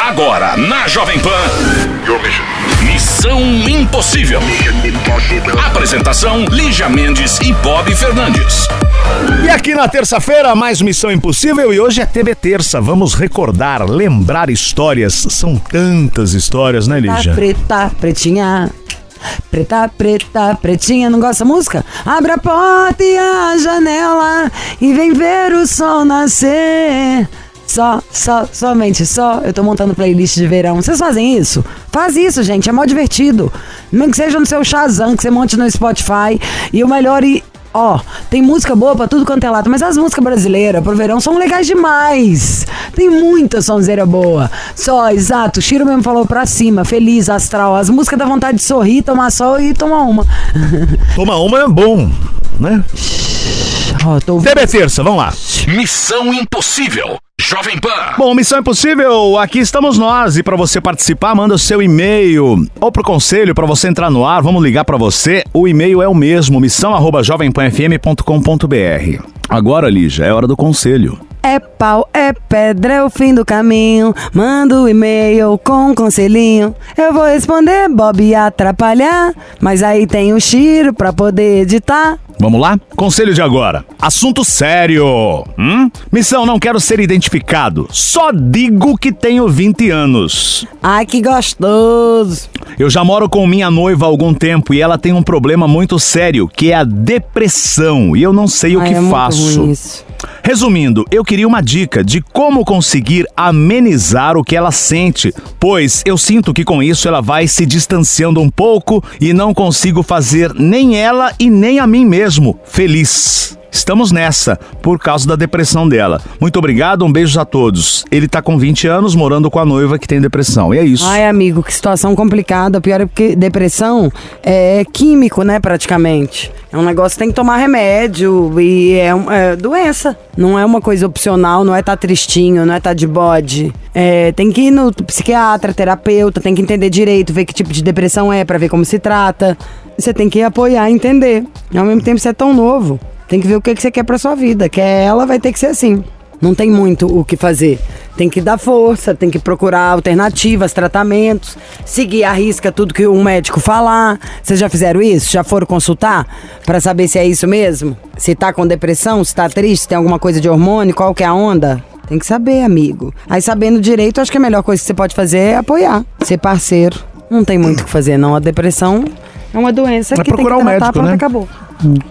Agora na Jovem Pan. Missão Impossível. Apresentação: Lígia Mendes e Bob Fernandes. E aqui na terça-feira, mais Missão Impossível e hoje é TB Terça. Vamos recordar, lembrar histórias. São tantas histórias, né, Lígia? Preta, pretinha. Preta, preta, pretinha, não gosta da música? Abre a porta e a janela e vem ver o sol nascer. Só, só, somente só. Eu tô montando playlist de verão. Vocês fazem isso? Faz isso, gente. É mó divertido. Nem que seja no seu Shazam, que você monte no Spotify. E o melhor e. Ó, tem música boa pra tudo quanto é lado, mas as músicas brasileiras pro verão são legais demais. Tem muita sonzeira boa. Só, exato, o Chiro mesmo falou pra cima, feliz, astral. As músicas dá vontade de sorrir, tomar sol e tomar uma. Toma uma é bom, né? Ó, tô TB Terça, vamos lá. Missão Impossível. Jovem Pan. Bom, Missão Impossível, aqui estamos nós e para você participar, manda o seu e-mail ou pro conselho para você entrar no ar, vamos ligar para você. O e-mail é o mesmo, missão@jovempanfm.com.br. Agora, Lígia, é hora do conselho. É pau, é pedra, é o fim do caminho. Manda o e-mail com um conselhinho. Eu vou responder, Bob ia atrapalhar. Mas aí tem o Chiro pra poder editar. Vamos lá? Conselho de agora. Assunto sério. Hum? Missão, não quero ser identificado. Só digo que tenho 20 anos. Ai, que gostoso. Eu já moro com minha noiva há algum tempo e ela tem um problema muito sério, que é a depressão. E eu não sei o Ai, que é muito faço. ruim isso. Resumindo, eu queria uma dica de como conseguir amenizar o que ela sente, pois eu sinto que com isso ela vai se distanciando um pouco e não consigo fazer nem ela e nem a mim mesmo feliz. Estamos nessa, por causa da depressão dela. Muito obrigado, um beijo a todos. Ele tá com 20 anos, morando com a noiva que tem depressão. E é isso. Ai, amigo, que situação complicada. Pior é porque depressão é químico, né, praticamente. É um negócio que tem que tomar remédio e é, é doença. Não é uma coisa opcional, não é tá tristinho, não é tá de bode. É, tem que ir no psiquiatra, terapeuta, tem que entender direito, ver que tipo de depressão é, pra ver como se trata. Você tem que apoiar entender. E ao mesmo tempo você é tão novo. Tem que ver o que, que você quer pra sua vida. Quer ela, vai ter que ser assim. Não tem muito o que fazer. Tem que dar força, tem que procurar alternativas, tratamentos, seguir a risca tudo que um médico falar. Vocês já fizeram isso? Já foram consultar Pra saber se é isso mesmo? Se tá com depressão, se tá triste, se tem alguma coisa de hormônio, qual que é a onda? Tem que saber, amigo. Aí sabendo direito, acho que a melhor coisa que você pode fazer é apoiar, ser parceiro. Não tem muito o que fazer, não. A depressão é uma doença É que tem que procurar um tratar, médico, pronto, né? acabou.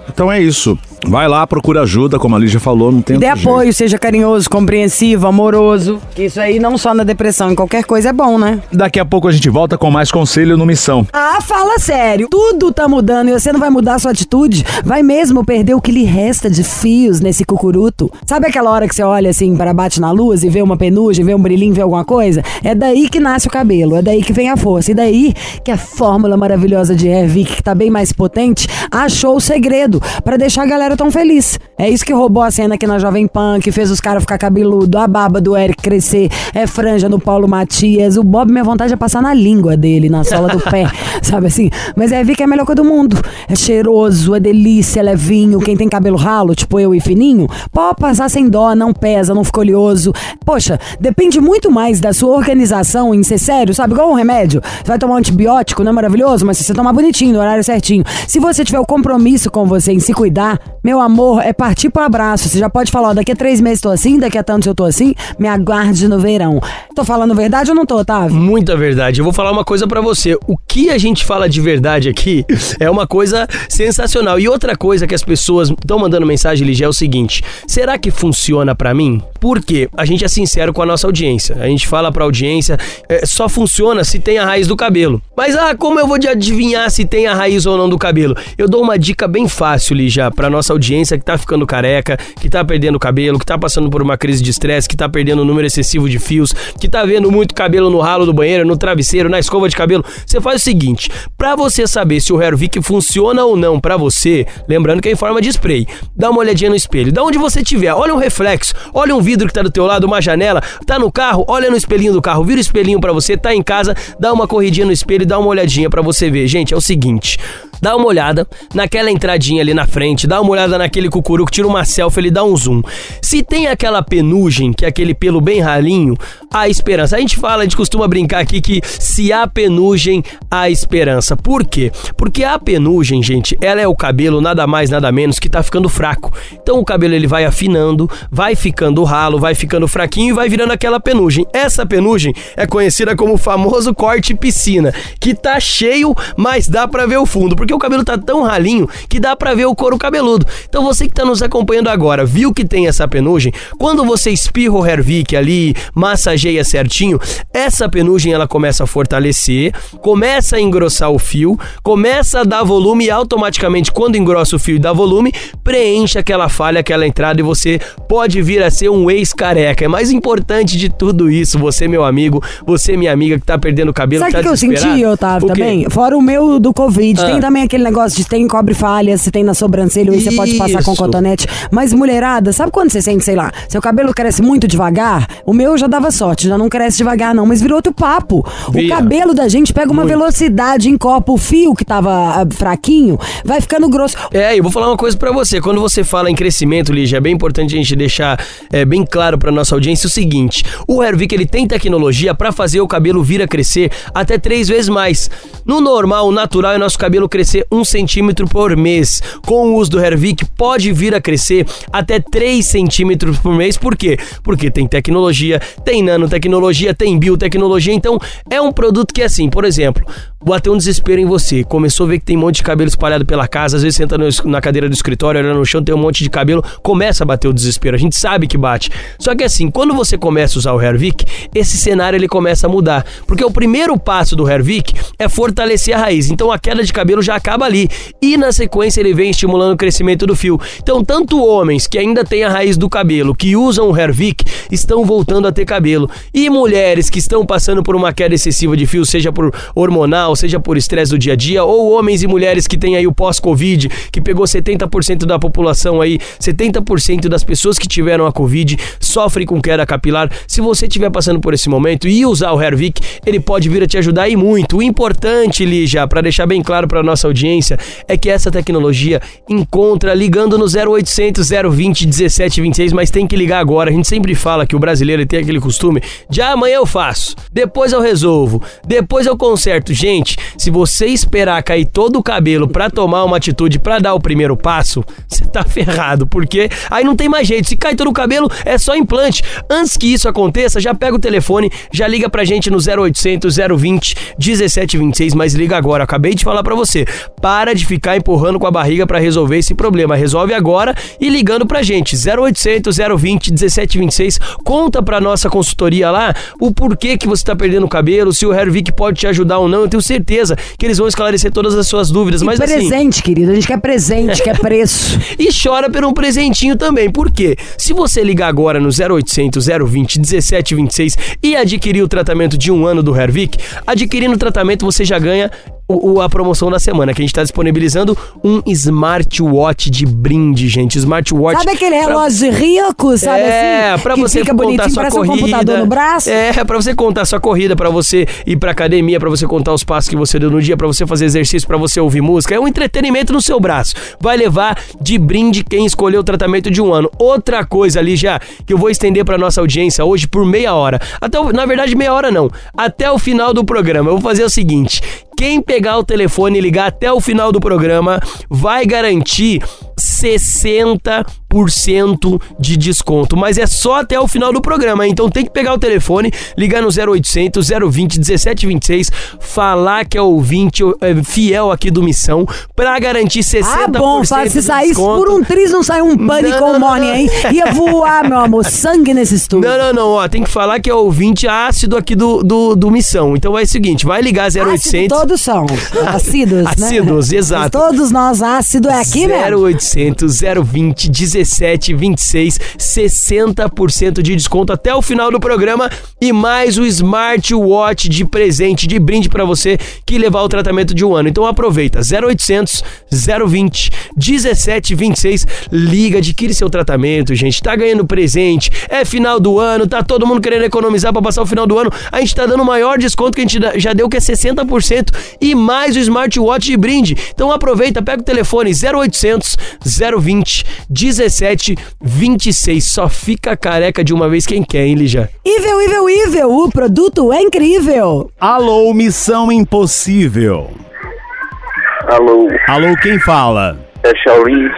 Então é isso. Vai lá, procura ajuda, como a Lígia falou, não tem Dê outro jeito. apoio, seja carinhoso, compreensivo, amoroso. Que isso aí não só na depressão, em qualquer coisa é bom, né? Daqui a pouco a gente volta com mais conselho no Missão. Ah, fala sério. Tudo tá mudando e você não vai mudar a sua atitude? Vai mesmo perder o que lhe resta de fios nesse cucuruto? Sabe aquela hora que você olha assim para bate na luz e vê uma penugem, vê um brilhinho, vê alguma coisa? É daí que nasce o cabelo, é daí que vem a força. E daí que a fórmula maravilhosa de Hervik, que tá bem mais potente, achou o segredo para deixar a galera tão feliz. É isso que roubou a cena aqui na Jovem Pan, que fez os caras ficar cabeludo, a barba do Eric crescer, é franja no Paulo Matias. O Bob, minha vontade é passar na língua dele, na sola do pé, sabe assim? Mas é Vic é a melhor coisa do mundo. É cheiroso, é delícia, é levinho. Quem tem cabelo ralo, tipo eu e fininho, pode passar sem dó, não pesa, não fica oleoso. Poxa, depende muito mais da sua organização em ser sério, sabe? Igual um remédio. Você vai tomar um antibiótico, não é maravilhoso? Mas se você tomar bonitinho, no horário certinho. Se você tiver o compromisso com você em se cuidar, meu amor, é partir pro abraço. Você já pode falar, ó, daqui a três meses tô assim, daqui a tantos eu tô assim, me aguarde no verão. Tô falando verdade ou não tô, Otávio? Muita verdade. Eu vou falar uma coisa pra você. O que a gente fala de verdade aqui é uma coisa sensacional. E outra coisa que as pessoas estão mandando mensagem, Ligia, é o seguinte: será que funciona pra mim? Por quê? A gente é sincero com a nossa audiência. A gente fala pra audiência, é, só funciona se tem a raiz do cabelo. Mas ah, como eu vou adivinhar se tem a raiz ou não do cabelo? Eu dou uma dica bem fácil já pra nossa audiência que tá ficando careca, que tá perdendo cabelo, que tá passando por uma crise de estresse, que tá perdendo um número excessivo de fios, que tá vendo muito cabelo no ralo do banheiro, no travesseiro, na escova de cabelo. Você faz o seguinte, pra você saber se o Hervik funciona ou não pra você, lembrando que é em forma de spray, dá uma olhadinha no espelho. Da onde você tiver, olha um reflexo, olha um vidro que tá do teu lado, uma janela, tá no carro, olha no espelhinho do carro, vira o espelhinho pra você, tá em casa, dá uma corridinha no espelho e dá uma olhadinha pra você ver. Gente, é o seguinte, dá uma olhada naquela entradinha ali na frente, dá uma olhada naquele cucuruco, tira uma selfie, ele dá um zoom. Se tem aquela penugem, que é aquele pelo bem ralinho, há esperança. A gente fala, a gente costuma brincar aqui que se há penugem, há esperança. Por quê? Porque a penugem, gente, ela é o cabelo nada mais, nada menos que tá ficando fraco. Então o cabelo ele vai afinando, vai ficando ralo, vai ficando fraquinho e vai virando aquela penugem. Essa penugem é conhecida como o famoso corte piscina, que tá cheio, mas dá para ver o fundo, porque o cabelo tá tão ralinho que dá para ver o couro cabeludo. Então você que tá nos acompanhando agora, viu que tem essa penugem? Quando você espirra o Hervik ali, massageia certinho, essa penugem ela começa a fortalecer, começa a engrossar o fio, começa a dar volume e automaticamente quando engrossa o fio e dá volume, preenche aquela falha, aquela entrada e você pode vir a ser um ex-careca. É mais importante de tudo isso, você meu amigo, você minha amiga que tá perdendo o cabelo, Sabe o tá que, que eu senti? Otávio, também? Fora o meu do Covid. Ah. Tem também aquele negócio de tem cobre falha, se tem na sobrancelha, aí você pode passar com cotonete. Mas mulherada, sabe quando você sente, sei lá, seu cabelo cresce muito devagar? O meu já dava sorte, já não cresce devagar não, mas virou outro papo. O Vira. cabelo da gente pega uma Muito. velocidade, encopa o fio que tava ah, fraquinho, vai ficando grosso. É, eu vou falar uma coisa pra você. Quando você fala em crescimento, Lígia, é bem importante a gente deixar é, bem claro pra nossa audiência o seguinte: o Hervik ele tem tecnologia pra fazer o cabelo vir a crescer até três vezes mais. No normal, o natural é nosso cabelo crescer um centímetro por mês. Com o uso do Hervik, pode vir a crescer até 3 centímetros por mês. Por quê? Porque tem tecnologia, tem nanotecnologia, tem biotecnologia. Então, é um produto que, assim, por exemplo, bateu um desespero em você. Começou a ver que tem um monte de cabelo espalhado pela casa. Às vezes es- na cadeira do escritório, olha no chão, tem um monte de cabelo. Começa a bater o desespero. A gente sabe que bate. Só que assim, quando você começa a usar o Hervik, esse cenário ele começa a mudar. Porque o primeiro passo do Hervik é fortalecer a raiz. Então a queda de cabelo já acaba ali. E na sequência ele vem estimulando o crescimento do fio. Então, tanto homens que ainda têm a raiz do cabelo, que usam o Hervik, estão voltando a ter cabelo. E mulheres que estão passando por uma queda excessiva de fio, seja por hormonal, seja por estresse do dia a dia, ou homens e mulheres que têm aí o pós-Covid, que pegou 70% da população aí, 70% das pessoas que tiveram a Covid sofrem com queda capilar. Se você estiver passando por esse momento e usar o Hervik, ele pode vir a te ajudar e muito. O importante, Lígia, para deixar bem claro para nossa audiência, é que essa tecnologia encontra ligando no 0800 020 1726, mas tem que ligar agora. A gente sempre fala que o brasileiro tem aquele costume de ah, amanhã eu faço, depois eu resolvo, depois eu conserto. Gente, se você esperar cair todo o cabelo para tomar uma atitude, para dar o primeiro passo, você tá ferrado, porque aí não tem mais jeito. Se cai todo o cabelo, é só implante. Antes que isso aconteça, já pega o telefone, já liga pra gente no 0800 020 1726, mas liga agora. Acabei de falar pra você. Para de ficar empurrando com a barriga pra resolver esse problema. Resolve agora e ligando pra gente. 0800 020 1726. Conta pra nossa consultoria lá o porquê que você tá perdendo o cabelo, se o Hervik pode te ajudar ou não. Eu tenho certeza que eles vão esclarecer todas as suas dúvidas. E Mas assim, presente, querido. A gente quer presente, quer preço. e chora por um presentinho também. Por quê? Se você ligar agora no 0800 020 1726 e adquirir o tratamento de um ano do Hervik, adquirindo o tratamento você já ganha o, o- a promoção da semana, que a gente está disponibilizando um smartwatch de brinde, gente. Smartwatch. Sabe aquele pra- relógio de rico, sabe é, assim? pra que você fica contar sua corrida. um computador no braço. É, pra você contar sua corrida, pra você ir pra academia, pra você contar os passos que você deu no dia, pra você fazer exercício, pra você ouvir música. É um entretenimento no seu braço. Vai levar de brinde quem escolheu o tratamento de um ano. Outra coisa ali já que eu vou estender pra nossa audiência hoje por meia hora. Até o- na verdade meia hora não. Até o final do programa. Eu vou fazer o seguinte: quem pegar o telefone e ligar até o final do programa vai garantir 60% de desconto. Mas é só até o final do programa, hein? então tem que pegar o telefone, ligar no 0800 020 1726, falar que é ouvinte é, fiel aqui do Missão, pra garantir 60% Ah, bom, fala, se de saísse desconto. por um triz, não sai um pânico não, morning aí. Ia voar, meu amor, sangue nesse estúdio. Não, não, não, ó, tem que falar que é ouvinte ácido aqui do, do, do Missão. Então é o seguinte, vai ligar Ácido 0800 todos são. Ácidos, né? Ácidos, exato. Todos nós, ácido é aqui mesmo. 0800 020 17 26 60% de desconto até o final do programa e mais o smartwatch de presente de brinde pra você que levar o tratamento de um ano. Então aproveita 0800 020 17 26 liga, adquire seu tratamento, gente. Tá ganhando presente, é final do ano, tá todo mundo querendo economizar pra passar o final do ano. A gente tá dando o maior desconto que a gente já deu que é 60% e mais o smartwatch de brinde. Então aproveita, pega o telefone 0800 020 17 26. Só fica careca de uma vez quem quer, hein, Lígia? Evil, evil, evil, o produto é incrível. Alô, Missão Impossível. Alô, Alô, quem fala? é Shaolin.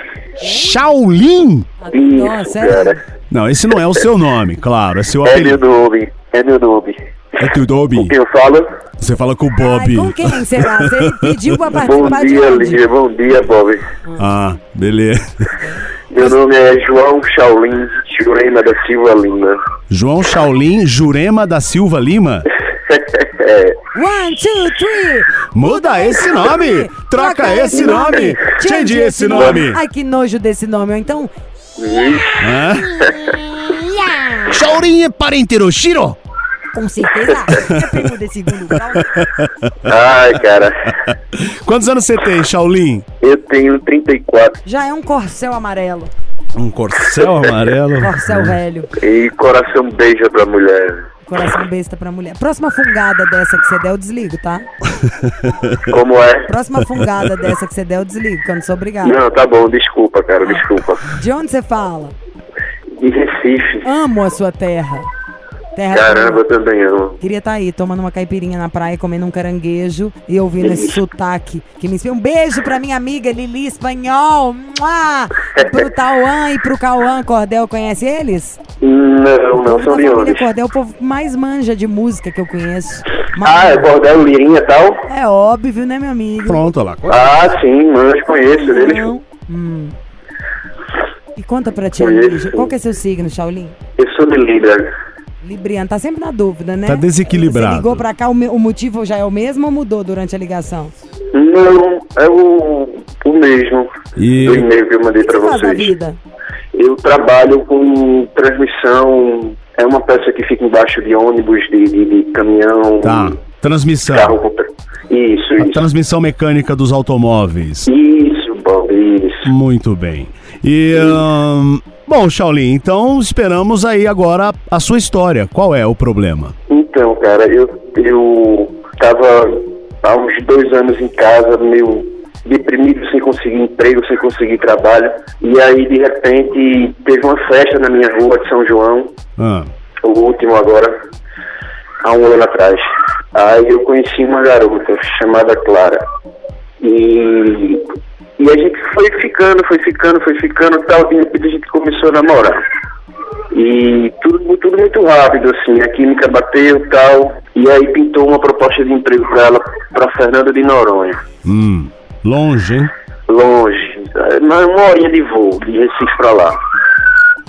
Shaolin? Nossa, é. Não, esse não é o seu nome, claro, é seu é meu apelido. nome. É meu nome. É teu Dobby. Quem eu falo? Você fala com o Ai, Bob. com quem será? Você pediu pra Bom participar de dia? Lígia. Bom dia, Bob. Ah, beleza. Meu nome é João Shaolin Jurema da Silva Lima. João Shaolin Jurema da Silva Lima? é, One, two, three. Muda esse nome! Troca esse nome! Change esse nome! Ai, que nojo desse nome. Então? Shaolin é parente do Shiro? Com certeza, é primo de segundo grau. ai, cara. Quantos anos você tem, Shaolin? Eu tenho 34 Já é um corcel amarelo. Um corcel amarelo? Corcel velho. e coração beija pra mulher. Coração besta pra mulher. Próxima fungada dessa que você der, eu desligo, tá? Como é? Próxima fungada dessa que você der, eu desligo, que eu não sou obrigada. Não, tá bom, desculpa, cara, desculpa. De onde você fala? De Recife. Amo a sua terra. Terra Caramba, eu também amo. Queria estar aí, tomando uma caipirinha na praia, comendo um caranguejo e ouvindo esse sotaque que me inspira. Um beijo pra minha amiga Lili Espanhol. Mua! Pro Tauan e pro Cauã Cordel, conhece eles? Não, não, são onde? Cordel é o povo mais manja de música que eu conheço. Ah, é Bordel Lirinha e tal? É óbvio, né, meu amigo? Pronto, olha lá. Ah, sim, mas conheço eles. Hum. E conta pra ti, qual que é seu signo, Shaolin? Eu sou de Libra. Libriano, tá sempre na dúvida, né? Tá desequilibrado. Você ligou pra cá, o, motivo já é o mesmo ou mudou durante a ligação? Não, é o, o mesmo E- do e-mail que eu mandei O que pra você faz da vocês. vida? Eu trabalho com transmissão, é uma peça que fica embaixo de ônibus, de, de, de caminhão, Tá. Transmissão. carro. com Isso, A isso. transmissão mecânica dos automóveis. Isso, Bob, isso. Muito bem. E. bom, Shaolin, então esperamos aí agora a sua história. Qual é o problema? Então, cara, eu, eu tava há uns dois anos em casa, meio deprimido, sem conseguir emprego, sem conseguir trabalho. E aí, de repente, teve uma festa na minha rua de São João, Ah, o último agora, há um ano atrás. Aí eu conheci uma garota chamada Clara. E, e a gente foi ficando, foi ficando, foi ficando tal, de repente a gente começou a namorar. E tudo, tudo muito rápido, assim, a química bateu tal. E aí pintou uma proposta de emprego para ela, para Fernanda de Noronha. hum. Longe, hein? Longe, é, uma horinha de voo, de Recife pra lá.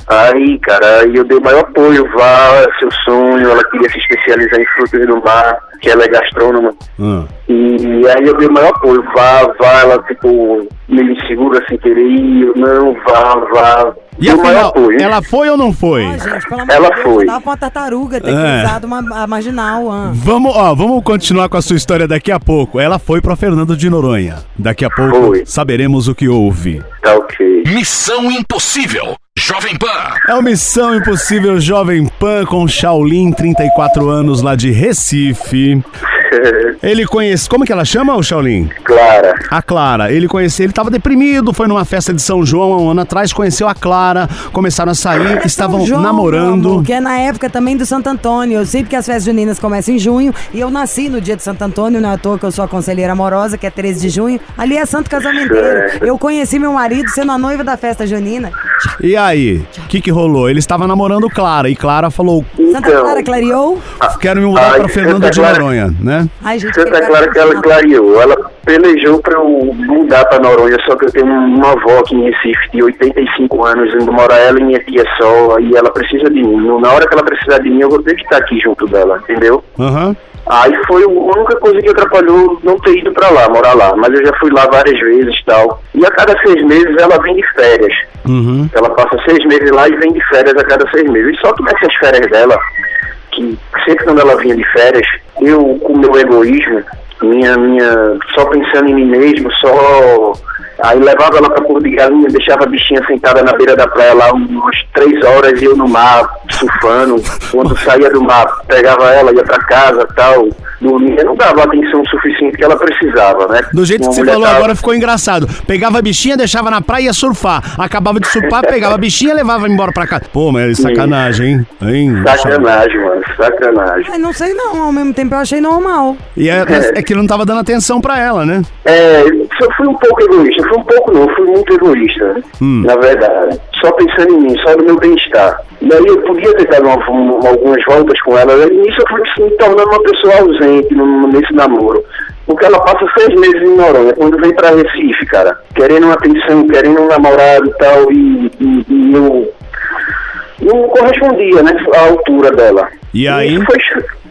Aí, cara, aí eu dei o maior apoio, vá, é seu sonho, ela queria se especializar em frutos do mar, que ela é gastrônoma. Ah. E aí eu dei o maior apoio, vá, vá, ela ficou meio insegura sem querer ir, eu, não, vá, vá. E maior afinal, apoio. ela foi ou não foi? Ó, gente, pelo amor Ela de Deus, foi. com uma tartaruga ter É. cruzado uma a marginal. ah. Vamos, ó, vamos continuar com a sua história daqui a pouco. Ela foi pra Fernando de Noronha. Daqui a pouco Foi. saberemos o que houve. Tá ok. Missão Impossível. Jovem Pan. É o Missão Impossível Jovem Pan com Shaolin, 34 anos lá de Recife. Ele conhece. Como que ela chama, o Shaolin? Clara. A Clara. Ele conheceu, ele tava deprimido, foi numa festa de São João há um ano atrás, conheceu a Clara, começaram a sair, estavam São João, namorando. amor, que é na época também do Santo Antônio. Eu sei porque as festas juninas começam em junho e eu nasci no dia de Santo Antônio, não é à toa que eu sou a conselheira amorosa, que é 13 de junho. Ali é santo casamenteiro. Eu conheci meu marido sendo a noiva da festa junina. E aí, o que que rolou? Ele estava namorando Clara e Clara falou: Santa Clara clareou. "Quero me mudar para Fernando de Noronha", né? Ai, gente, Santa Clara que ela clareou. Ela pelejou pra eu mudar pra Noronha, só que eu tenho uma avó aqui em Recife de 85 anos, indo morar ela e minha tia só, e ela precisa de mim. Na hora que ela precisar de mim, eu vou ter que estar aqui junto dela, entendeu? Aham. Aí foi a única coisa que atrapalhou não ter ido pra lá, morar lá. Mas eu já fui lá várias vezes e tal. E a cada seis meses ela vem de férias. Uhum. Ela passa seis meses lá e vem de férias a cada seis meses. E só que nessas férias dela, que sempre quando ela vinha de férias, eu, com meu egoísmo, minha, minha, só pensando em mim mesmo, só. Aí levava ela pra cor de galinha, deixava a bichinha sentada na beira da praia lá umas três horas e eu no mar, surfando. Quando saía do mar, pegava ela, ia pra casa tal, dormia. Não dava a atenção suficiente que ela precisava, né? Do jeito que Uma você mulher falou tava- agora ficou engraçado. Pegava a bichinha, deixava na praia e ia surfar. Acabava de surfar, pegava a bichinha e levava embora pra casa. Pô, mas é sacanagem, hein? hein? Sacanagem, mano, sacanagem. Ai, não sei não, ao mesmo tempo eu achei normal. E é, é que ele não tava dando atenção pra ela, né? É, eu fui um pouco egoísta, fui um pouco não, fui muito egoísta, Hum. na verdade. Só pensando em mim, só no meu bem-estar. E aí eu podia ter dado uma- um- algumas voltas com ela, e nisso eu fui me tornando uma pessoa ausente no- nesse namoro. Porque ela passa seis meses em Noronha, quando vem pra Recife, cara, querendo uma atenção, querendo um namorado e tal, e, e- e eu não correspondia, né, à altura dela. E aí? isso foi,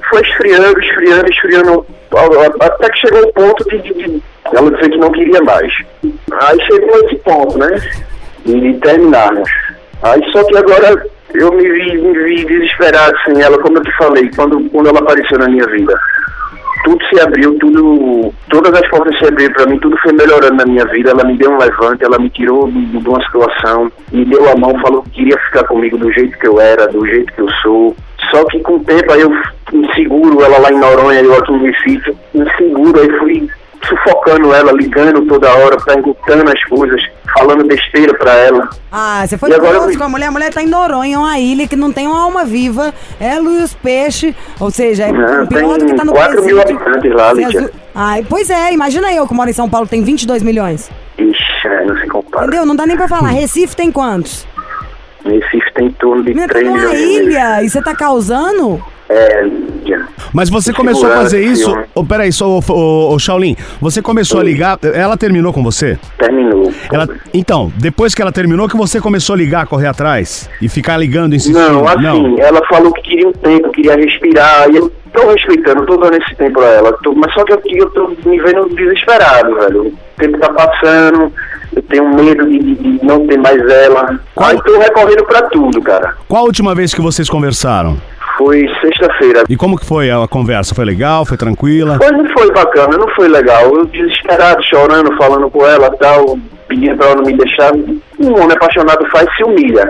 foi esfriando, esfriando, esfriando, até que chegou o ponto de, de- de ela dizer que não queria mais. Aí chegou esse ponto, né, de terminarmos. Aí só que agora eu me vi, me vi desesperado sem ela, como eu te falei, quando, quando ela apareceu na minha vida. Tudo se abriu, tudo, todas as portas se abriram para mim, tudo foi melhorando na minha vida. Ela me deu um levante, ela me tirou de, de uma situação, me deu a mão, falou que queria ficar comigo do jeito que eu era, do jeito que eu sou. Só que com o tempo aí eu inseguro, ela lá em Noronha, eu aqui em Recife, inseguro, aí fui sufocando ela, ligando toda hora, perguntando as coisas, falando besteira pra ela. Ah, você foi E agora com a mulher. A mulher tá em Noronha, uma ilha que não tem uma alma viva. Ela e os peixes. Ou seja, é Não, pior do que tá no 4 mil habitantes lá, Sem Lídia. Ai, pois é, imagina eu que moro em São Paulo, tem 22 milhões. Ixi, é, não se compara. Entendeu? Não dá nem pra falar. Recife tem quantos? Recife tem em torno de tá 3 numa milhões. de ilha e você tá causando? É, Lídia. Mas você começou a fazer isso. Oh, peraí, só, ô, Shaolin, você começou a ligar. Ela terminou com você? Terminou. Ela, então, depois que ela terminou, que você começou a ligar, correr atrás e ficar ligando, insistindo. Não, assim, ela falou que queria um tempo, queria respirar, e eu tô respeitando, tô dando esse tempo a ela, tô- mas só que eu, eu tô me vendo desesperado, velho. O tempo tá passando, eu tenho medo de, de- de não ter mais ela. Qual- Aí tô recorrendo pra tudo, cara. Qual a última vez que vocês conversaram? Foi sexta-feira. E como que foi a conversa? Foi legal? Foi tranquila? Mas não foi bacana, não foi legal. Eu desesperado, chorando, falando com ela tal, pedindo pra ela não me deixar. Um homem apaixonado faz se humilha.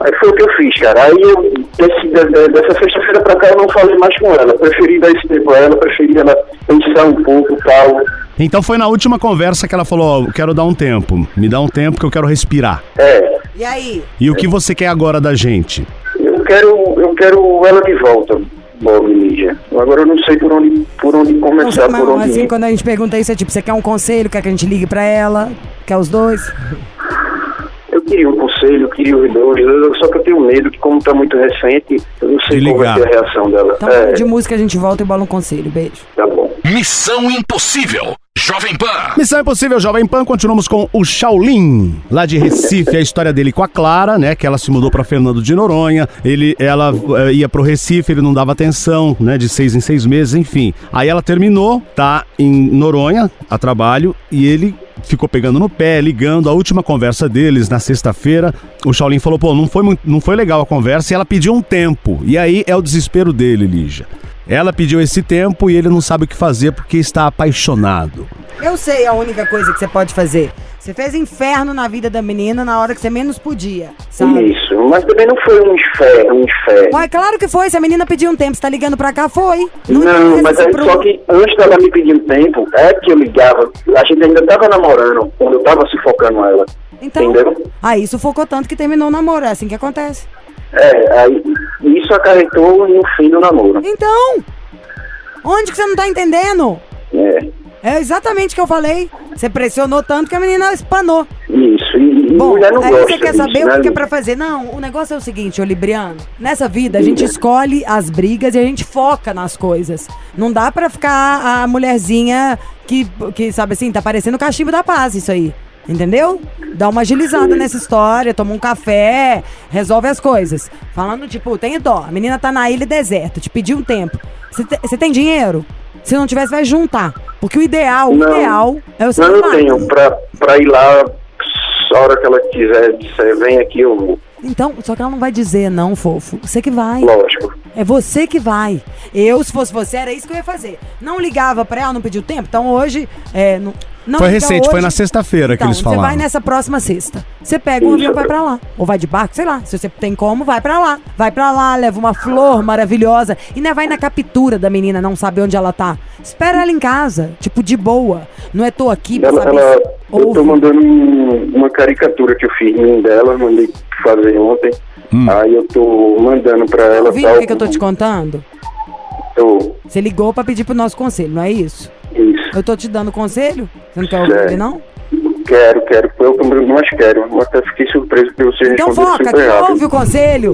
Aí foi o que eu fiz, cara. Aí eu, desse, de- de- dessa sexta-feira pra cá, eu não falei mais com ela. Preferi dar esse tempo a ela, preferi ela pensar um pouco tal. Então foi na última conversa que ela falou: ó, quero dar um tempo. Me dá um tempo que eu quero respirar. É, E aí? E o que você quer agora da gente? Eu quero, eu quero ela de volta, Bob Lígia. Agora eu não sei por onde, por onde Não, começar, mas, por onde assim, ir. quando a gente pergunta isso, é tipo, você quer um conselho, quer que a gente ligue pra ela? Quer os dois? Eu queria um conselho, eu queria os dois, só que eu tenho medo que como tá muito recente, eu não sei De qual vai ligar. ser a reação dela. Então, é, de música a gente volta e bola um conselho. Beijo. tá bom. Missão Impossível. Jovem Pan. Missão Impossível Jovem Pan, continuamos com o Shaolin, lá de Recife, a história dele com a Clara, né, que ela se mudou pra Fernando de Noronha, ele, ela eh, ia pro Recife, ele não dava atenção, né, de seis em seis meses, enfim. Aí ela terminou, tá em Noronha, a trabalho, e ele ficou pegando no pé, ligando, a última conversa deles na sexta-feira, o Shaolin falou, pô, não foi, muito- não foi legal a conversa, e ela pediu um tempo, e aí é o desespero dele, Lígia. Ela pediu esse tempo e ele não sabe o que fazer porque está apaixonado. Eu sei a única coisa que você pode fazer. Você fez inferno na vida da menina na hora que você menos podia, sabe? Isso, mas também não foi um inferno, um inferno. Ué, claro que foi. Se a menina pediu um tempo, você tá ligando pra cá, foi. Não, interessa mas aí, pro- só que antes dela me pedir um tempo, é que eu ligava, a gente ainda tava namorando, quando eu tava sufocando ela. Então, Entendeu? aí sufocou tanto que terminou o namoro. É assim que acontece. É, aí isso acarretou no fim do namoro. Então, onde que você não tá entendendo? É, É exatamente o que eu falei. Você pressionou tanto que a menina espanou. isso. E, e Bom, mulher não aí gosta você quer disso, saber né? o que é pra fazer. Não, o negócio é o seguinte, ô Libriano. Nessa vida, a gente escolhe as brigas e a gente foca nas coisas. Não dá pra ficar a mulherzinha que, que sabe assim, tá parecendo o cachimbo da paz isso aí. Entendeu? Dá uma agilizada nessa história, toma um café, resolve as coisas. Falando, tipo, tem dó, a menina tá na ilha deserta, te pediu um tempo. Você te- Você tem dinheiro? Se não tivesse, vai juntar. Porque o ideal, o Não. ideal é o Não, eu tenho. Pra, pra ir lá, a hora que ela quiser disser, vem aqui, eu vou. Então, só que ela não vai dizer não, fofo. Você que vai. Lógico. É você que vai. Eu, se fosse você, era isso que eu ia fazer. Não ligava pra ela, não pediu tempo. Então hoje. É, não, não Foi liga recente, foi hoje. na sexta-feira que Então, eles Você falaram. vai nessa próxima sexta. Você pega um avião e vai pra lá. Ou vai de barco, sei lá. Se você tem como, vai pra lá. Vai pra lá, leva uma flor maravilhosa. E não é vai na captura da menina, não sabe onde ela tá. Espera ela em casa, tipo, de boa. Não é tô aqui pra Ela, saber ela, se eu ouve. tô mandando um- uma caricatura que eu fiz dela, mandei fazer ontem. Aí eu tô mandando pra ela. Ouvindo tal, o que, que eu tô te contando? Tô, Você ligou pra pedir pro nosso conselho, não é isso? Isso. Eu tô te dando conselho? Você não quer ouvir, não? Quero, quero. Eu também mais quero. Eu até fiquei surpreso por você Então foca, que ouve o conselho.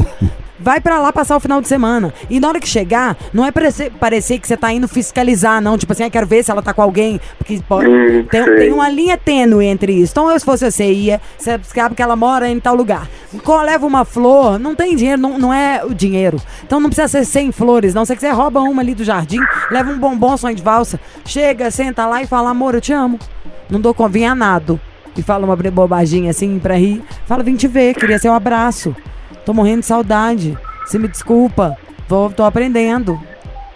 Vai pra lá passar o final de semana. E na hora que chegar, não é parecer, parecer que você tá indo fiscalizar, não. Tipo assim, eu quero ver se ela tá com alguém. Porque pô, Hum, tem, tem uma linha tênue entre isso. Então, eu, se fosse você, ia. Você sabe que ela mora em tal lugar. Co- Leva uma flor, não tem dinheiro, não, não é o dinheiro. Então não precisa ser 100 flores, não. Se você quiser, rouba uma ali do jardim, leva um bombom, sonho de valsa. Chega, senta lá e fala, amor, eu te amo. Não dou convinhanado. E fala uma bobagem assim pra rir. Fala, vim te ver, queria ser um abraço. Tô morrendo de saudade. Você me desculpa. Vou, tô aprendendo.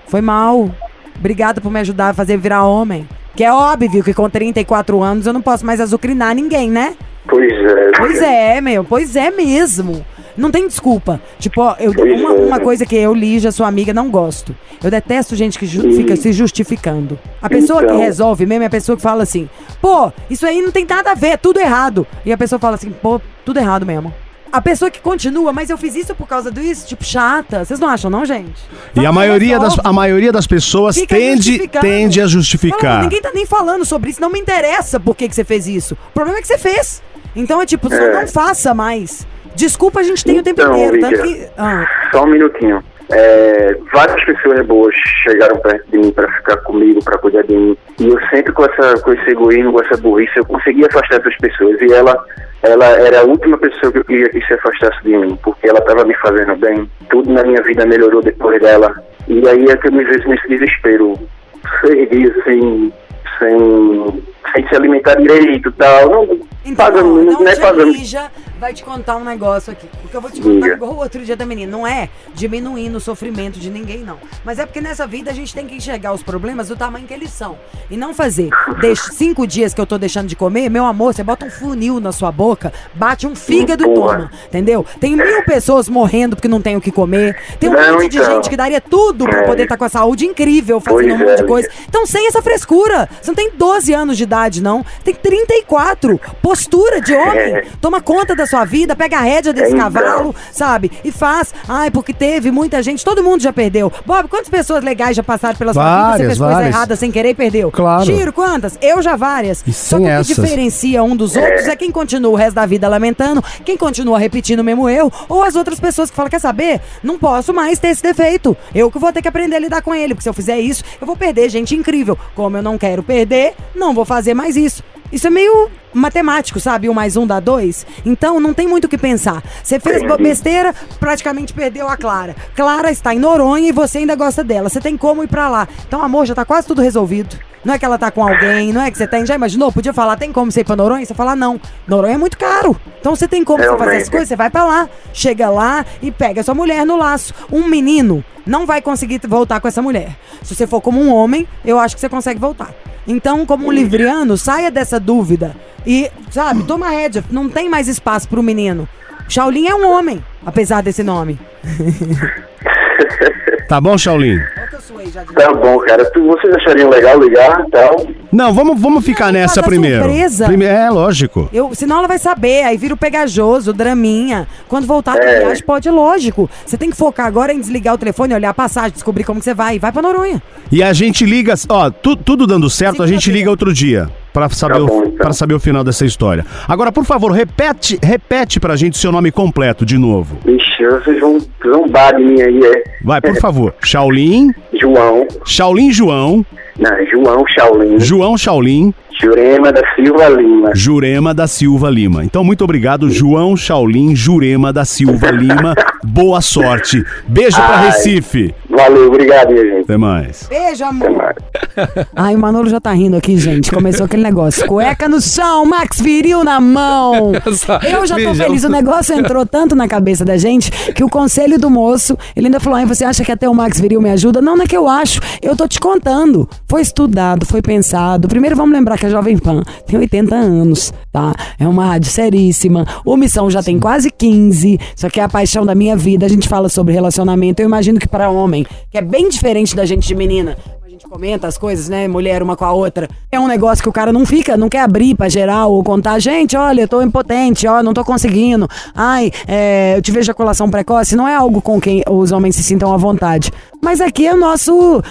Foi mal. Obrigada por me ajudar a fazer virar homem. Que é óbvio que com 34 anos eu não posso mais azucrinar ninguém, né? Pois é. Pois é, meu. Pois é mesmo. Não tem desculpa. Tipo, eu, uma, é. uma coisa que eu, Lígia, sua amiga, não gosto. Eu detesto gente que ju- fica se justificando. A pessoa Então. que resolve mesmo é a pessoa que fala assim: pô, isso aí não tem nada a ver, é tudo errado. E a pessoa fala assim: pô, tudo errado mesmo. A pessoa que continua, mas eu fiz isso por causa disso, tipo, chata. Vocês não acham, não, gente? E a maioria, das, a maioria das pessoas Fica tende, tende a Fala, justificar. ninguém tá nem falando sobre isso, não me interessa por que, que você fez isso. O problema é que você fez. Então é tipo, só É. não faça mais. Desculpa, a gente tem o tempo Então, inteiro. Tanto que. Ah, Só um minutinho. É, várias pessoas boas chegaram perto de mim para ficar comigo, para cuidar de mim. E eu sempre com, essa, com esse egoísmo, com essa burrice, eu consegui afastar essas pessoas. E ela, ela era a última pessoa que eu queria que se afastasse de mim, porque ela estava me fazendo bem. Tudo na minha vida melhorou depois dela. E aí é que eu me vejo nesse desespero. Seis dias sem, sem, sem se alimentar direito e tal. Não, então, pagando, não é tia pagando. Lígia vai te contar um negócio aqui. Porque eu vou te contar Diga. igual o outro dia da menina. Não é diminuindo o sofrimento de ninguém, não. Mas é porque nessa vida a gente tem que enxergar os problemas do tamanho que eles são. E não fazer. Deixe cinco dias que eu tô deixando de comer, meu amor, você bota um funil na sua boca, bate um fígado e Boa. toma. Entendeu? Tem mil pessoas morrendo porque não tem o que comer. Tem um Não, monte de então. gente que daria tudo pra É. poder estar com a saúde incrível, fazendo Pois um monte é, de coisa. Então, sem essa frescura. Você não tem 12 anos de idade, não. Tem 34. Postura de homem. É. Toma conta da sua vida, pega a rédea desse Então. cavalo, sabe? E faz. Ai, porque teve muita gente. Todo mundo já perdeu. Bob, quantas pessoas legais já passaram pela sua vida? Você Várias, fez coisa várias. errada sem querer e perdeu. Claro. Tiro, quantas? Eu já várias. E Só que o que diferencia um dos outros é quem continua o resto da vida lamentando, quem continua repetindo o mesmo erro, ou as outras pessoas que falam, quer saber? Não posso mais ter esse defeito. Eu que vou ter que aprender a lidar com ele, porque se eu fizer isso, eu vou perder gente incrível. Como eu não quero perder, não vou fazer mais isso. Isso é meio matemático, sabe? Um mais um dá dois. Então não tem muito o que pensar. Você fez bo- besteira, praticamente perdeu a Clara. Clara está em Noronha e você ainda gosta dela. Você tem como ir pra lá. Então, amor, já tá quase tudo resolvido. não é que ela tá com alguém, não é que você tem. Já imaginou? Podia falar, tem como você ir pra Noronha? Você fala, não. Noronha é muito caro. Então você tem como você fazer as coisas, você vai pra lá. Chega lá e pega sua mulher no laço. Um menino não vai conseguir voltar com essa mulher. Se você for como um homem, eu acho que você consegue voltar. Então, como um livriano, saia dessa dúvida. E, sabe, toma rédea. Não tem mais espaço pro menino. Shaolin é um homem, apesar desse nome. Tá bom, Shaolin? Tá bom, cara. Tu, vocês achariam legal ligar e tal? Não, vamos, vamos ficar Não, nessa primeiro. surpresa. Prime- É, lógico. Eu, senão ela vai saber, aí vira o pegajoso, o draminha. Quando voltar É. viagem, pode, lógico. Você tem que focar agora em desligar o telefone, olhar a passagem, descobrir como que você vai. Vai pra Noronha. E a gente liga, ó, tu- tudo dando certo, a gente liga outro dia. Saber, Tá o, bom, então. saber o final dessa história. Agora, por favor, repete, repete pra gente seu nome completo de novo. Ixi, vocês vão zombar de mim aí, é. Vai, por favor. Shaolin, João. Shaolin João, Não, João Shaolin. João Shaolin, Jurema da Silva Lima. Jurema da Silva Lima. Então, muito obrigado, João Shaolin Jurema da Silva Lima. Boa sorte. Beijo pra Ai. Recife. Valeu, obrigado, minha gente. Até mais. Beijo, amor. Ai, o Manolo já tá rindo aqui, gente. Começou aquele negócio. Cueca no chão, Max Viril na mão. Eu já tô feliz. O negócio entrou tanto na cabeça da gente que o conselho do moço, ele ainda falou: você acha que até o Max Viril me ajuda? Não, não é que eu acho. Eu tô te contando. Foi estudado, foi pensado. Primeiro vamos lembrar que a Jovem Pan tem 80 anos, tá? É uma rádio seríssima. O Missão já tem quase 15. Isso aqui é a paixão da minha vida. A gente fala sobre relacionamento. Eu imagino que para homem, que é bem diferente da gente de menina, a gente comenta as coisas, né? Mulher uma com a outra. É um negócio que o cara não fica, não quer abrir pra geral ou contar. Gente, olha, eu tô impotente, ó, não tô conseguindo. Ai, é, eu tive ejaculação precoce. Não é algo com quem os homens se sintam à vontade. Mas aqui é o nosso.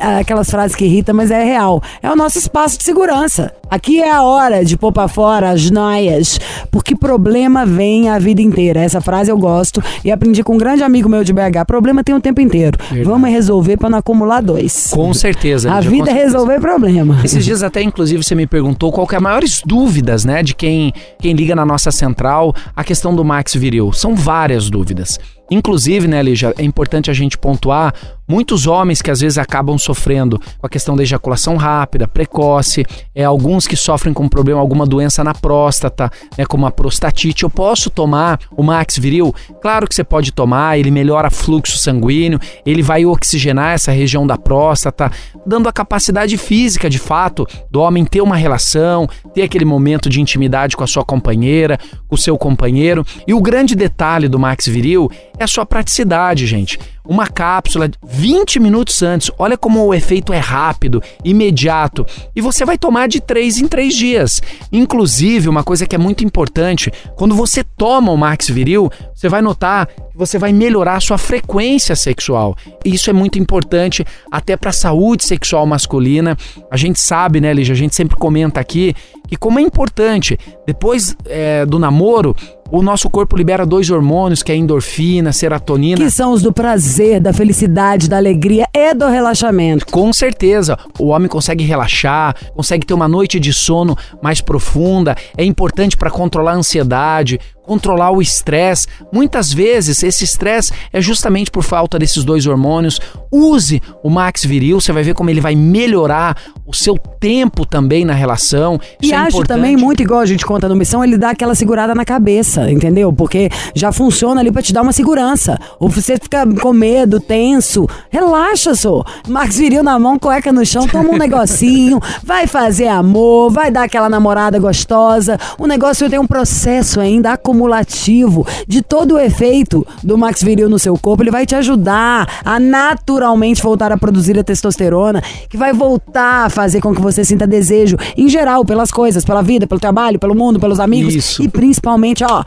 Aquelas frases que irritam, mas é real. É o nosso espaço de segurança. Aqui é a hora de pôr pra fora as noias, porque problema vem a vida inteira. Essa frase eu gosto e aprendi com um grande amigo meu de BH. Problema tem o tempo inteiro. Vamos resolver pra não acumular dois. Com certeza. A vida é resolver problema. Esses dias até, inclusive, você me perguntou qual que é as maiores dúvidas, né, de quem, quem liga na nossa central a questão do Max Viril. São várias dúvidas. Inclusive, né, Lígia, é importante a gente pontuar muitos homens que às vezes acabam sofrendo com a questão da ejaculação rápida, precoce, é, alguns que sofrem com problema, alguma doença na próstata, né, como a prostatite. Eu posso tomar o Max Viril? Claro que você pode tomar, ele melhora fluxo sanguíneo, ele vai oxigenar essa região da próstata, dando a capacidade física, de fato, do homem ter uma relação, ter aquele momento de intimidade com a sua companheira, com o seu companheiro. E o grande detalhe do Max Viril é a sua praticidade, gente. Uma cápsula 20 minutos antes. Olha como o efeito é rápido, imediato. E você vai tomar de 3 em 3 dias. Inclusive, uma coisa que é muito importante, quando você toma o Max Viril, você vai notar você vai melhorar a sua frequência sexual. E isso é muito importante até para a saúde sexual masculina. A gente sabe, né, Lígia? A gente sempre comenta aqui que como é importante, depois é, do namoro, o nosso corpo libera dois hormônios, que é a endorfina, serotonina. Que são os do prazer, da felicidade, da alegria e do relaxamento. Com certeza, o homem consegue relaxar, consegue ter uma noite de sono mais profunda, é importante para controlar a ansiedade, controlar o estresse. Muitas vezes esse estresse é justamente por falta desses dois hormônios. Use o Max Viril, você vai ver como ele vai melhorar o seu tempo também na relação. E Isso é acho importante. também muito igual a gente conta no Missão, ele dá aquela segurada na cabeça, entendeu? Porque já funciona ali pra te dar uma segurança. Ou você fica com medo, tenso, relaxa, só. Max Viril na mão, cueca no chão, toma um negocinho, vai fazer amor, vai dar aquela namorada gostosa. O negócio tem um processo ainda acumulativo de todo o efeito do Max Viril no seu corpo. Ele vai te ajudar a naturalmente voltar a produzir a testosterona, que vai voltar a fazer com que você sinta desejo em geral pelas coisas, pela vida, pelo trabalho, pelo mundo, pelos amigos Isso. e principalmente, ó,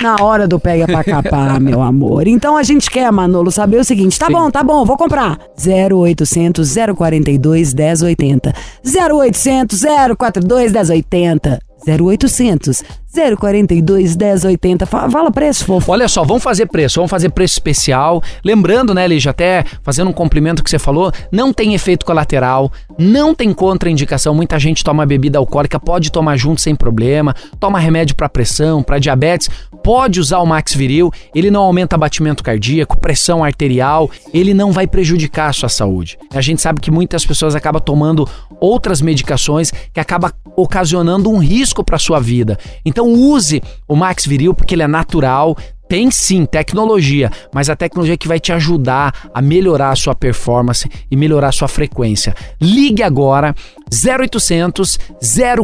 na hora do pega pra capar, meu amor. Então a gente quer, Manolo, saber o seguinte: tá bom, tá bom, vou comprar. 0800 042 1080. 0800 042 1080. 0800 042 1080. Fa- Fala preço, fofo. Olha só, vamos fazer preço, vamos fazer preço especial. Lembrando, né, Lígia, até fazendo um complemento que você falou, não tem efeito colateral, não tem contraindicação. Muita gente toma bebida alcoólica, pode tomar junto sem problema, toma remédio para pressão, para diabetes, pode usar o Max Viril, ele não aumenta batimento cardíaco, pressão arterial, ele não vai prejudicar a sua saúde. A gente sabe que muitas pessoas acabam tomando outras medicações que acaba ocasionando um risco para sua vida. Então use o Max Viril porque ele é natural, tem sim tecnologia, mas a tecnologia que vai te ajudar a melhorar a sua performance e melhorar a sua frequência. Ligue agora 0800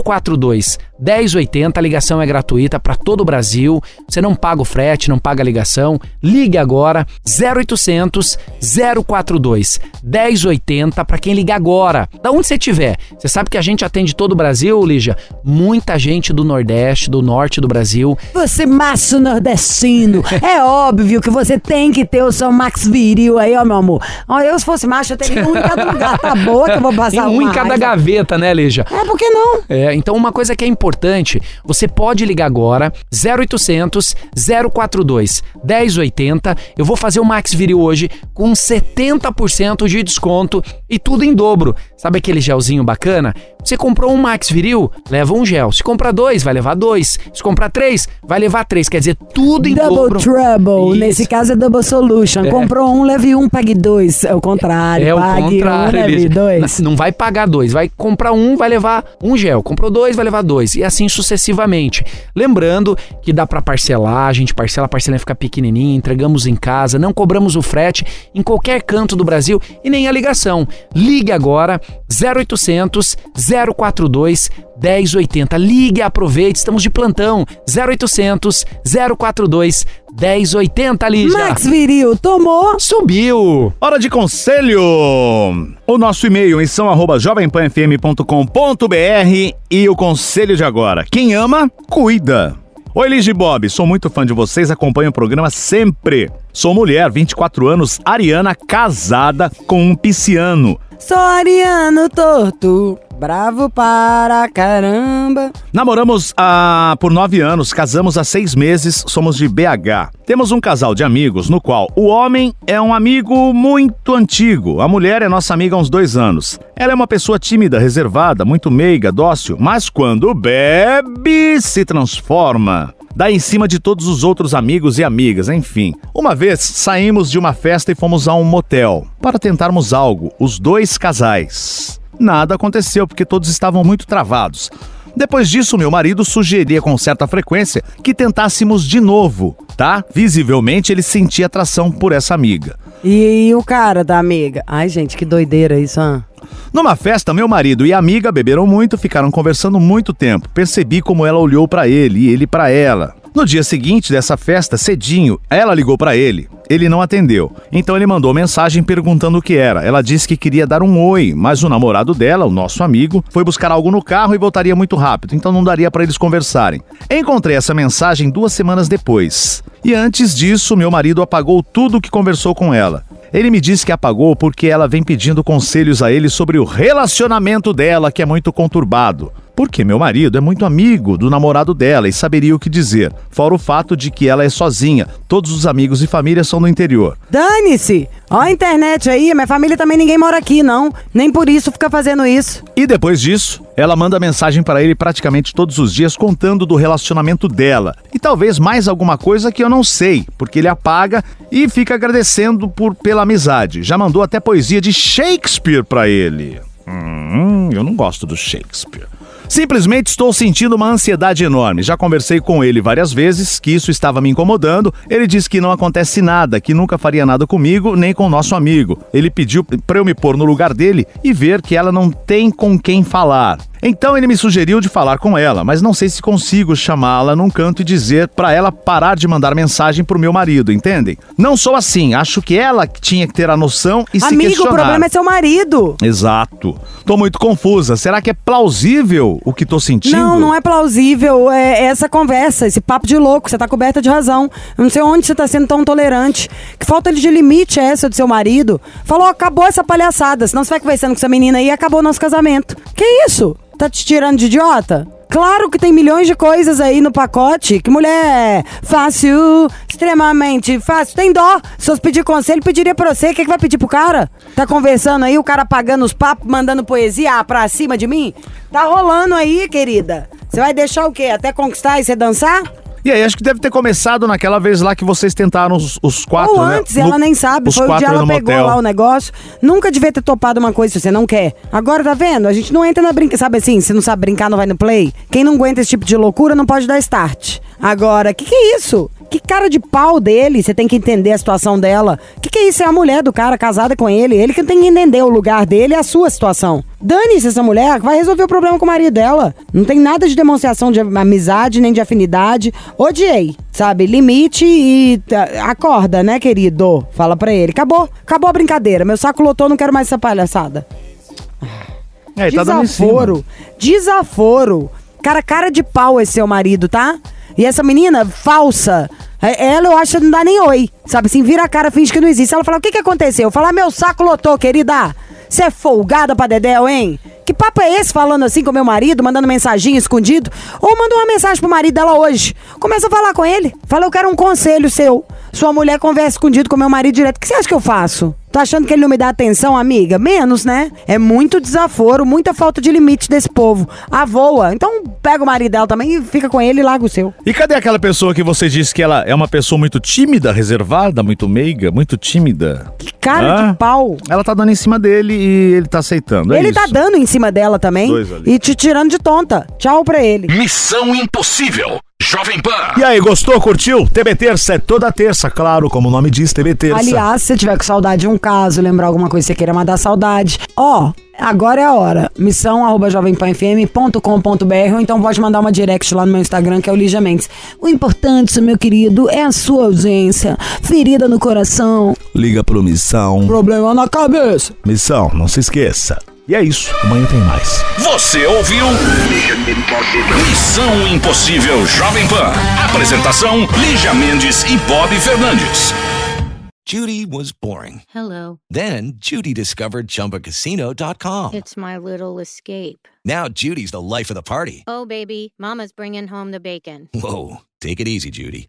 042 1080, a ligação é gratuita para todo o Brasil. Você não paga o frete, não paga a ligação. Ligue agora 0800 042 1080 para quem ligar agora. Da onde você estiver. Você sabe que a gente atende todo o Brasil, Lígia? Muita gente do Nordeste, do Norte do Brasil. Você macho nordestino, é óbvio que você tem que ter o seu Max Viril aí, ó, meu amor. Eu se fosse macho, eu teria um em cada lugar. Tá boa que eu vou passar Tem um em cada raiva. Gaveta, né, Lígia? É, por que não? É, então uma coisa que é importante, você pode ligar agora 0800 042 1080. Eu vou fazer o Max Viril hoje com 70% de desconto e tudo em dobro. Sabe aquele gelzinho bacana? Você comprou um Max Viril, leva um gel. Se comprar dois, vai levar dois. Se comprar três, vai levar três. Quer dizer, tudo em Double dobro. Trouble. Isso. Nesse caso é Double Solution. É. Comprou um, leve um, pague dois. É o contrário. É o pague contrário, um, leve dois. Não vai pagar dois, vai comprar um, vai levar um gel. Comprou dois, vai levar dois. E assim sucessivamente. Lembrando que dá pra parcelar, a gente parcela, a parcelinha fica pequenininha, entregamos em casa, não cobramos o frete em qualquer canto do Brasil e nem a ligação. Ligue agora 0800 042 1080. Ligue aproveite, estamos de plantão. 0800 042 1080, Lígia. Max Viril, tomou? Subiu! Hora de conselho! O nosso e-mail, missão arroba jovempanfm.com.br e o conselho de agora. Quem ama, cuida. Oi, Liz e Bob, sou muito fã de vocês, acompanho o programa sempre. Sou mulher, 24 anos, ariana, casada com um pisciano. Sou ariano torto, bravo para caramba. Namoramos há por nove anos, casamos há seis meses, somos de BH. Temos um casal de amigos no qual o homem é um amigo muito antigo, a mulher é nossa amiga há uns dois anos. Ela é uma pessoa tímida, reservada, muito meiga, dócil, mas quando bebe, se transforma. Dá em cima de todos os outros amigos e amigas, enfim. Uma vez saímos de uma festa e fomos a um motel para tentarmos algo, os dois casais. Nada aconteceu porque todos estavam muito travados. Depois disso, meu marido sugeria com certa frequência que tentássemos de novo, tá? Visivelmente ele sentia atração por essa amiga. E, o cara da amiga? Ai, gente, que doideira isso, ah. Numa festa, meu marido e amiga beberam muito, ficaram conversando muito tempo. Percebi como ela olhou pra ele e ele pra ela. No dia seguinte dessa festa, cedinho, ela ligou pra ele. Ele não atendeu. Então ele mandou mensagem perguntando o que era. Ela disse que queria dar um oi, mas o namorado dela, o nosso amigo, foi buscar algo no carro e voltaria muito rápido, então não daria pra eles conversarem. Encontrei essa mensagem duas semanas depois. E antes disso, meu marido apagou tudo o que conversou com ela. Ele me disse que apagou porque ela vem pedindo conselhos a ele sobre o relacionamento dela, que é muito conturbado. Porque meu marido é muito amigo do namorado dela e saberia o que dizer, fora o fato de que ela é sozinha, todos os amigos e família são no interior. Dane-se! Ó a internet aí, minha família também ninguém mora aqui, não. Nem por isso fica fazendo isso. E depois disso, ela manda mensagem para ele praticamente todos os dias contando do relacionamento dela. E talvez mais alguma coisa que eu não sei, porque ele apaga e fica agradecendo por pela amizade. Já mandou até poesia de Shakespeare para ele. Hum, eu não gosto do Shakespeare. Simplesmente estou sentindo uma ansiedade enorme. Já conversei com ele várias vezes que isso estava me incomodando. Ele disse que não acontece nada, que nunca faria nada comigo nem com o nosso amigo. Ele pediu para eu me pôr no lugar dele e ver que ela não tem com quem falar. Então ele me sugeriu de falar com ela, mas não sei se consigo chamá-la num canto e dizer para ela parar de mandar mensagem pro meu marido, entendem? Não sou assim, acho que ela tinha que ter a noção e se Amigo, questionar. o problema é seu marido. Exato. Tô muito confusa. Será que é plausível o que tô sentindo? Não, não é plausível é essa conversa, esse papo de louco. Você tá coberta de razão. Eu não sei onde você tá sendo tão tolerante. Que falta de limite é essa do seu marido? Falou, acabou essa palhaçada. Senão você vai conversando com essa menina aí e acabou o nosso casamento. Que isso? Tá te tirando de idiota? Claro que tem milhões de coisas aí no pacote. Que mulher fácil, extremamente fácil. Tem dó. Se fosse pedir conselho, pediria pra você. O que, que vai pedir pro cara? Tá conversando aí, o cara pagando os papos, mandando poesia pra cima de mim? Tá rolando aí, querida. Você vai deixar o quê? Até conquistar e você dançar? E aí, acho que deve ter começado naquela vez lá que vocês tentaram os, os quatro, Ou né? antes, No- ela nem sabe. Foi o dia ela no pegou motel. lá o negócio. Nunca devia ter topado uma coisa se você não quer. Agora tá vendo? A gente não entra na brinca. Sabe assim, se não sabe brincar, não vai no play. Quem não aguenta esse tipo de loucura não pode dar start. Agora, que que é isso? Que cara de pau dele, você tem que entender a situação dela. Que que é isso? É a mulher do cara casada com ele. Ele que tem que entender o lugar dele e a sua situação. Dane-se essa mulher, vai resolver o problema com o marido dela. Não tem nada de demonstração de amizade, nem de afinidade. Odiei, sabe? Limite e tá, acorda, né, querido? Fala pra ele. Acabou, acabou a brincadeira. Meu saco lotou, não quero mais essa palhaçada. É, tá. Desaforo. Desaforo. Cara, cara de pau esse seu marido, tá? E essa menina, falsa. É- Ela, eu acho que não dá nem oi. Sabe assim, vira a cara, finge que não existe. Ela fala, o que que aconteceu? Eu falo, ah, meu saco lotou, querida. Você é folgada pra Dedéu, hein? Que papo é esse falando assim com meu marido, mandando mensaginho escondido? Ou manda uma mensagem pro marido dela hoje. Começa a falar com ele. Fala, eu quero um conselho seu. Sua mulher conversa escondido com meu marido direto. O que você acha que eu faço? Tá achando que ele não me dá atenção, amiga? Menos, né? É muito desaforo, muita falta de limite desse povo. A voa. Então pega o marido dela também e fica com ele e larga o seu. E cadê aquela pessoa que você disse que ela é uma pessoa muito tímida, reservada, muito meiga, muito tímida? Que cara Hã? de pau. Ela tá dando em cima dele e ele tá aceitando. é ele tá isso. dando em cima dela também Dois ali. e te tirando de tonta. Tchau pra ele. Missão Impossível. Jovem Pan. E aí, gostou, curtiu? TB Terça é toda terça, claro, como o nome diz, TB Terça. Aliás, se você tiver com saudade de um caso, lembrar alguma coisa que você queira mandar saudade, ó, agora é a hora. Missão arroba jovempanfm.com.br ou então pode mandar uma direct lá no meu Instagram, que é o Lígia Mendes. O importante, meu querido, é a sua ausência. Ferida no coração, Liga pro Missão. problema na cabeça. Missão, não se esqueça. E é isso, amanhã tem mais. Você ouviu? Missão Impossível Jovem Pan. Apresentação: Lígia Mendes e Bob Fernandes. Judy was boring. Hello. Then Judy discovered ChumbaCasino.com. It's my little escape. Now Judy's the life of the party. Oh, baby, Mama's bringing home the bacon. Whoa, take it easy, Judy.